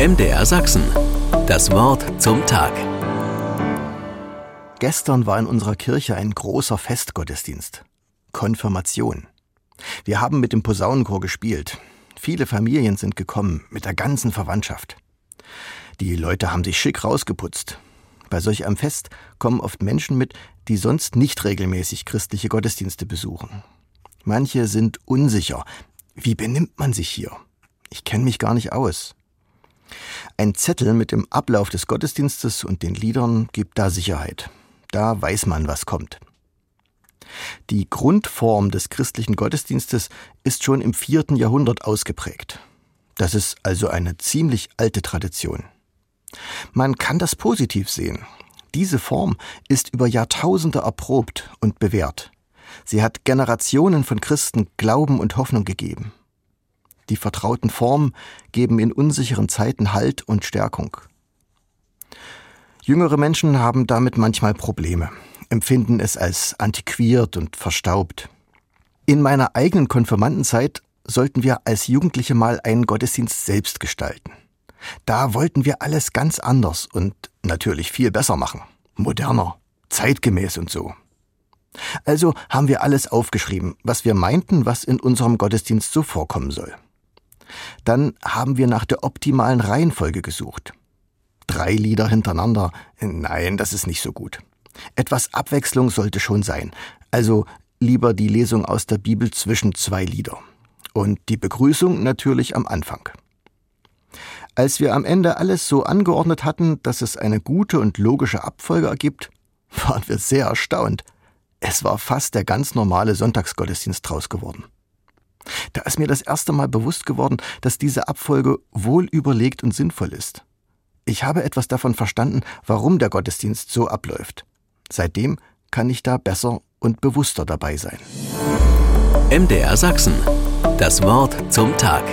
MDR Sachsen. Das Wort zum Tag. Gestern war in unserer Kirche ein großer Festgottesdienst. Konfirmation. Wir haben mit dem Posaunenchor gespielt. Viele Familien sind gekommen, mit der ganzen Verwandtschaft. Die Leute haben sich schick rausgeputzt. Bei solch einem Fest kommen oft Menschen mit, die sonst nicht regelmäßig christliche Gottesdienste besuchen. Manche sind unsicher. Wie benimmt man sich hier? Ich kenne mich gar nicht aus. Ein Zettel mit dem Ablauf des Gottesdienstes und den Liedern gibt da Sicherheit. Da weiß man, was kommt. Die Grundform des christlichen Gottesdienstes ist schon im vierten Jahrhundert ausgeprägt. Das ist also eine ziemlich alte Tradition. Man kann das positiv sehen. Diese Form ist über Jahrtausende erprobt und bewährt. Sie hat Generationen von Christen Glauben und Hoffnung gegeben. Die vertrauten Formen geben in unsicheren Zeiten Halt und Stärkung. Jüngere Menschen haben damit manchmal Probleme, empfinden es als antiquiert und verstaubt. In meiner eigenen Konfirmandenzeit sollten wir als Jugendliche mal einen Gottesdienst selbst gestalten. Da wollten wir alles ganz anders und natürlich viel besser machen. Moderner, zeitgemäß und so. Also haben wir alles aufgeschrieben, was wir meinten, was in unserem Gottesdienst so vorkommen soll. Dann haben wir nach der optimalen Reihenfolge gesucht. Drei Lieder hintereinander, nein, das ist nicht so gut. Etwas Abwechslung sollte schon sein, also lieber die Lesung aus der Bibel zwischen zwei Lieder. Und die Begrüßung natürlich am Anfang. Als wir am Ende alles so angeordnet hatten, dass es eine gute und logische Abfolge ergibt, waren wir sehr erstaunt. Es war fast der ganz normale Sonntagsgottesdienst draus geworden. Da ist mir das erste Mal bewusst geworden, dass diese Abfolge wohl überlegt und sinnvoll ist. Ich habe etwas davon verstanden, warum der Gottesdienst so abläuft. Seitdem kann ich da besser und bewusster dabei sein. MDR Sachsen. Das Wort zum Tag.